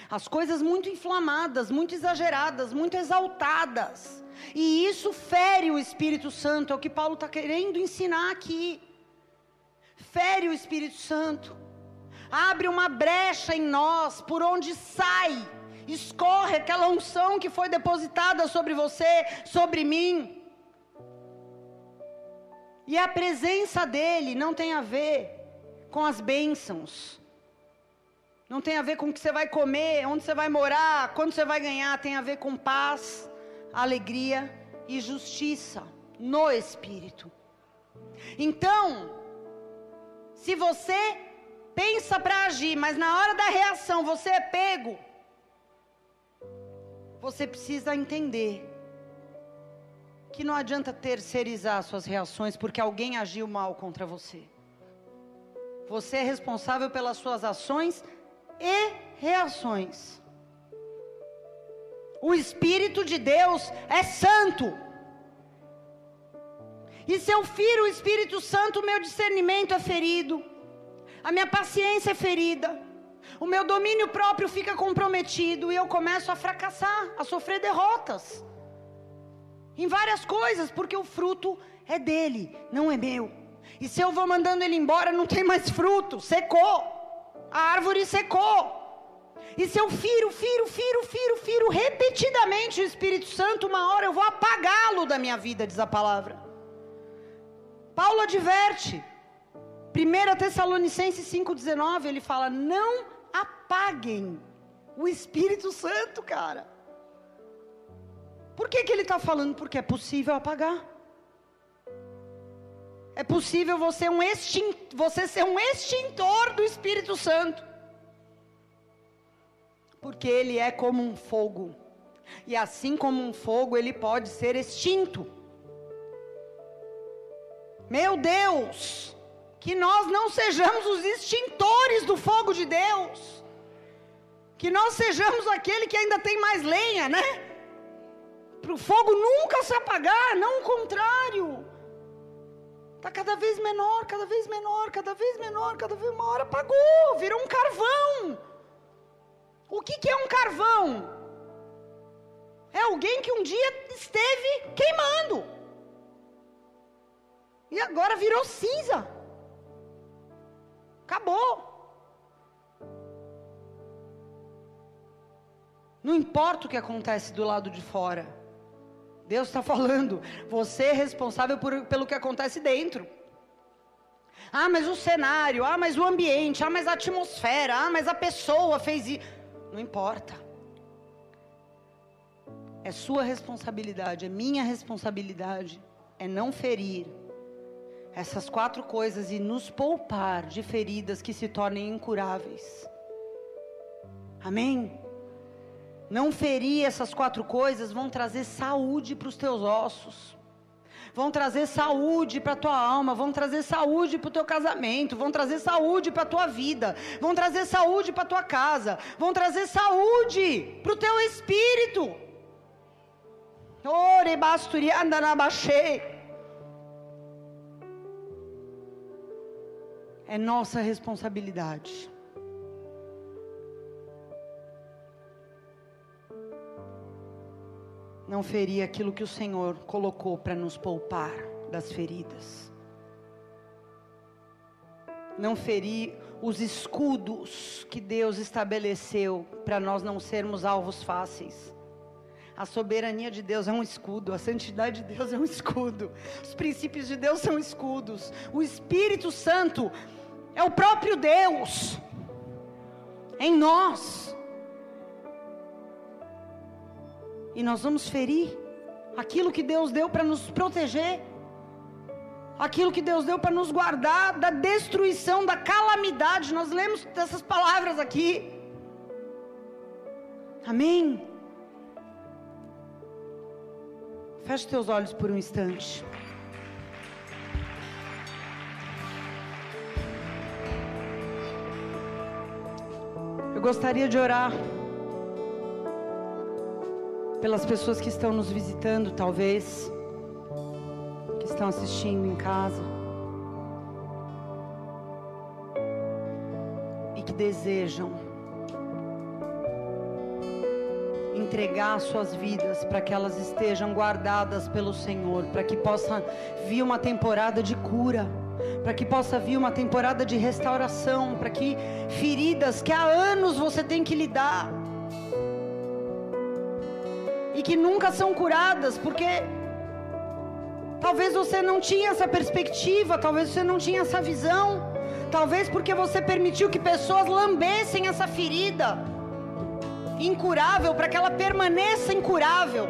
As coisas muito inflamadas, muito exageradas, muito exaltadas. E isso fere o Espírito Santo, é o que Paulo está querendo ensinar aqui. Fere o Espírito Santo. Abre uma brecha em nós, por onde sai, escorre aquela unção que foi depositada sobre você, sobre mim. E a presença dele não tem a ver com as bênçãos. Não tem a ver com o que você vai comer, onde você vai morar, quando você vai ganhar. Tem a ver com paz, alegria e justiça no Espírito. Então, se você pensa para agir, mas na hora da reação você é pego, você precisa entender que não adianta terceirizar suas reações porque alguém agiu mal contra você. Você é responsável pelas suas ações e reações. O Espírito de Deus é santo. E se eu firo o Espírito Santo, o meu discernimento é ferido, a minha paciência é ferida, o meu domínio próprio fica comprometido e eu começo a fracassar, a sofrer derrotas em várias coisas, porque o fruto é dele, não é meu. E se eu vou mandando ele embora, não tem mais fruto, secou. A árvore secou. E se eu firo, firo, firo, firo, firo repetidamente o Espírito Santo, uma hora eu vou apagá-lo da minha vida, diz a palavra. Paulo adverte. 1 Tessalonicenses 5,19, ele fala: Não apaguem o Espírito Santo, cara. Por que, que ele está falando? Porque é possível apagar. É possível você, um você ser um extintor do Espírito Santo. Porque ele é como um fogo. E assim como um fogo, ele pode ser extinto. Meu Deus! Que nós não sejamos os extintores do fogo de Deus. Que nós sejamos aquele que ainda tem mais lenha, né? para o fogo nunca se apagar, não o contrário. Está cada vez menor, cada vez menor, cada vez menor, cada vez uma hora apagou, virou um carvão. O que, que é um carvão? É alguém que um dia esteve queimando. E agora virou cinza. Acabou. Não importa o que acontece do lado de fora. Deus está falando, você é responsável por, pelo que acontece dentro. Ah, mas o cenário, ah, mas o ambiente, ah, mas a atmosfera, ah, mas a pessoa fez isso. Não importa. É sua responsabilidade, é minha responsabilidade, é não ferir essas quatro coisas e nos poupar de feridas que se tornem incuráveis. Amém? Não ferir essas quatro coisas vão trazer saúde para os teus ossos. Vão trazer saúde para a tua alma, vão trazer saúde para o teu casamento, vão trazer saúde para a tua vida, vão trazer saúde para a tua casa, vão trazer saúde para o teu espírito. Ore na É nossa responsabilidade. Não ferir aquilo que o Senhor colocou para nos poupar das feridas. Não ferir os escudos que Deus estabeleceu para nós não sermos alvos fáceis. A soberania de Deus é um escudo, a santidade de Deus é um escudo, os princípios de Deus são escudos, o Espírito Santo é o próprio Deus em nós. E nós vamos ferir aquilo que Deus deu para nos proteger, aquilo que Deus deu para nos guardar da destruição, da calamidade. Nós lemos essas palavras aqui. Amém. Feche teus olhos por um instante. Eu gostaria de orar pelas pessoas que estão nos visitando, talvez, que estão assistindo em casa. que desejam entregar suas vidas para que elas estejam guardadas pelo Senhor, para que possa vir uma temporada de cura, para que possa vir uma temporada de restauração, para que feridas que há anos você tem que lidar e que nunca são curadas, porque talvez você não tinha essa perspectiva, talvez você não tinha essa visão, talvez porque você permitiu que pessoas lambessem essa ferida incurável para que ela permaneça incurável.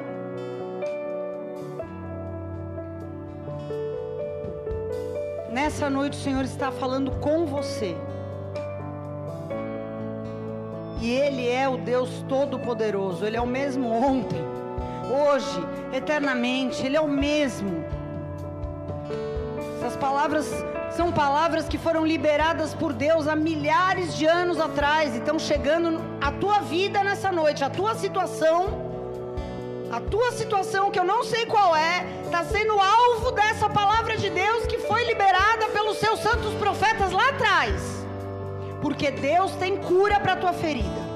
Nessa noite o Senhor está falando com você. E Ele é o Deus Todo-Poderoso. Ele é o mesmo ontem, hoje, eternamente. Ele é o mesmo. Essas palavras são palavras que foram liberadas por Deus há milhares de anos atrás e estão chegando à tua vida nessa noite, a tua situação. A tua situação, que eu não sei qual é, está sendo alvo dessa palavra de Deus que foi liberada pelos seus santos profetas lá atrás. Porque Deus tem cura para a tua ferida.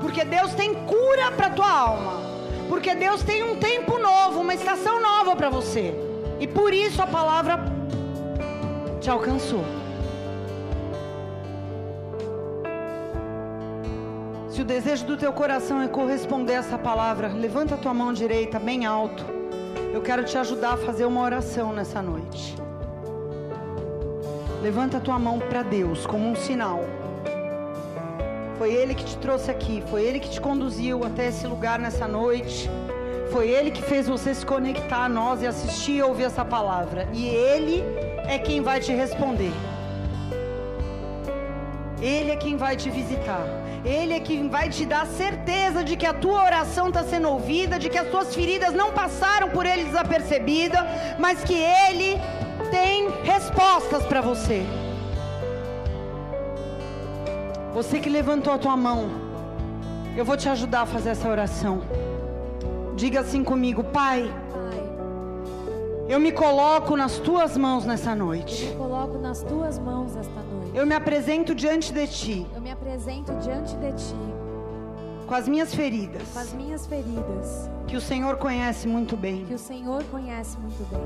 Porque Deus tem cura para a tua alma. Porque Deus tem um tempo novo, uma estação nova para você. E por isso a palavra te alcançou. Se o desejo do teu coração é corresponder a essa palavra, levanta a tua mão direita bem alto. Eu quero te ajudar a fazer uma oração nessa noite. Levanta a tua mão para Deus como um sinal. Foi Ele que te trouxe aqui, foi Ele que te conduziu até esse lugar nessa noite. Foi Ele que fez você se conectar a nós e assistir e ouvir essa palavra. E Ele é quem vai te responder. Ele é quem vai te visitar. Ele é quem vai te dar certeza de que a tua oração está sendo ouvida, de que as tuas feridas não passaram por ele desapercebida, mas que ele tem respostas para você. Você que levantou a tua mão, eu vou te ajudar a fazer essa oração. Diga assim comigo, Pai. Eu me coloco nas tuas mãos nessa noite. Eu me coloco nas tuas mãos esta noite. Eu me apresento diante de ti. Eu me apresento diante de ti. Com as minhas feridas. Com as minhas feridas. Que o Senhor conhece muito bem. Que o Senhor conhece muito bem.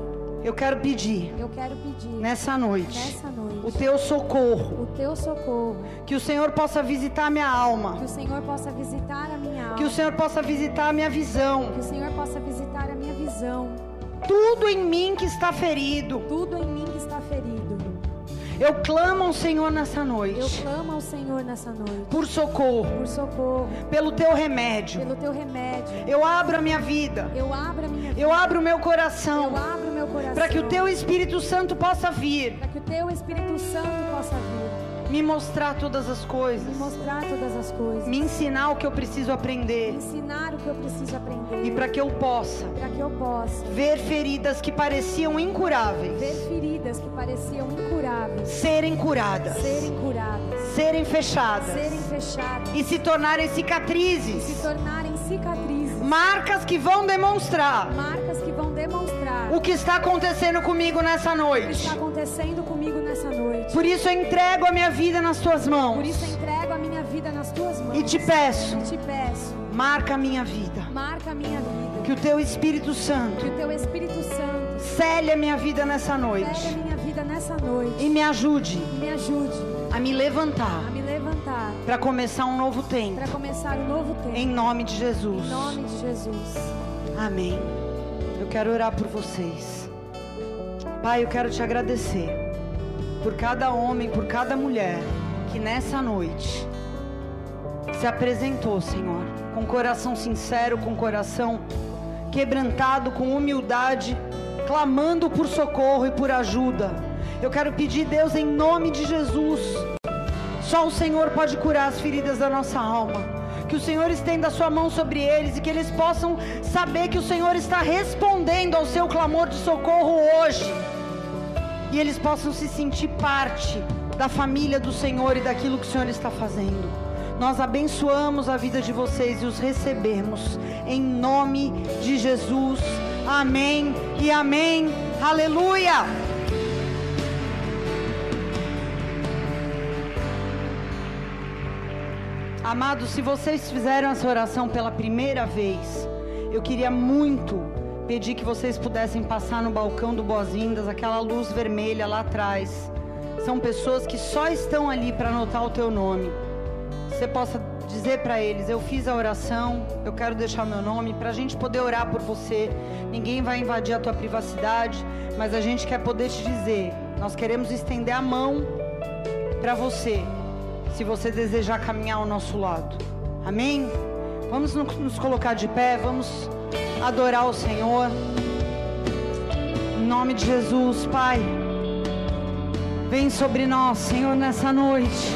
Eu quero pedir. Eu quero pedir. Nessa noite. Nessa noite. O teu socorro. O teu socorro. Que o Senhor possa visitar minha alma. Que o Senhor possa visitar a minha alma. Que o Senhor possa visitar a minha visão. Que o Senhor possa visitar a minha visão. Tudo em mim que está ferido. Tudo em mim que está ferido. Eu clamo ao Senhor nessa noite. Eu clamo ao Senhor nessa noite. Por socorro. Por socorro. Pelo teu remédio. Pelo teu remédio. Eu abro a minha vida. Eu abro a minha vida. Eu abro o meu coração. Eu abro o meu coração. Para que o teu Espírito Santo possa vir. Para que o teu Espírito Santo possa vir me mostrar todas as coisas. Me mostrar todas as coisas. Me ensinar o que eu preciso aprender. Me ensinar o que eu preciso aprender. E para que eu possa. Para que eu possa. Ver feridas que pareciam incuráveis. Ver feridas que pareciam incuráveis. Serem curadas. Serem curadas. Serem fechadas. Serem fechadas. E se tornarem cicatrizes. E se tornarem cicatrizes. Marcas que vão demonstrar. Marcas que vão demonstrar. O que está acontecendo comigo nessa noite. O que está acontecendo comigo nessa noite. Por isso eu entrego a minha vida nas tuas mãos. Por isso eu entrego a minha vida nas tuas mãos. E te peço. E te peço. Marca a minha vida. Marca a minha vida. Que o teu Espírito Santo. Que o teu Espírito Santo. Cele a minha vida nessa noite. Cele a minha vida nessa noite. E me ajude. E me ajude. A me levantar. A me levantar. Para começar um novo tempo. Para começar um novo tempo. Em nome de Jesus. Em nome de Jesus. Amém. Eu quero orar por vocês. Pai, eu quero te agradecer por cada homem, por cada mulher que nessa noite se apresentou, Senhor, com coração sincero, com coração quebrantado, com humildade, clamando por socorro e por ajuda. Eu quero pedir, Deus, em nome de Jesus, só o Senhor pode curar as feridas da nossa alma que o Senhor estenda a sua mão sobre eles e que eles possam saber que o Senhor está respondendo ao seu clamor de socorro hoje. E eles possam se sentir parte da família do Senhor e daquilo que o Senhor está fazendo. Nós abençoamos a vida de vocês e os recebemos em nome de Jesus. Amém e amém. Aleluia. Amados, se vocês fizeram essa oração pela primeira vez, eu queria muito pedir que vocês pudessem passar no balcão do Boas-Vindas, aquela luz vermelha lá atrás. São pessoas que só estão ali para anotar o teu nome. Você possa dizer para eles: Eu fiz a oração, eu quero deixar meu nome, para a gente poder orar por você. Ninguém vai invadir a tua privacidade, mas a gente quer poder te dizer: Nós queremos estender a mão para você, se você desejar caminhar ao nosso lado. Amém? Vamos nos colocar de pé, vamos adorar o Senhor. Em nome de Jesus, Pai. Vem sobre nós, Senhor, nessa noite.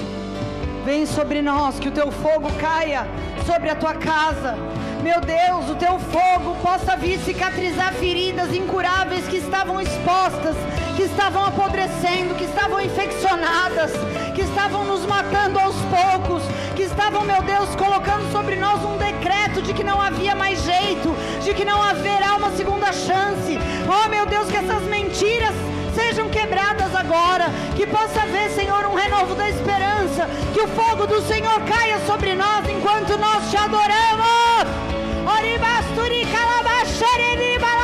Vem sobre nós, que o teu fogo caia sobre a tua casa. Meu Deus, o teu fogo possa vir cicatrizar feridas incuráveis que estavam expostas, que estavam apodrecendo, que estavam infeccionadas, que estavam nos matando aos poucos, que estavam, meu Deus, colocando sobre nós um decreto de que não havia mais jeito, de que não haverá uma segunda chance. Oh, meu Deus, que essas mentiras sejam quebradas agora, que possa haver, Senhor, um renovo da esperança, que o fogo do Senhor caia sobre nós enquanto nós te adoramos. Oribasturi calabasharibala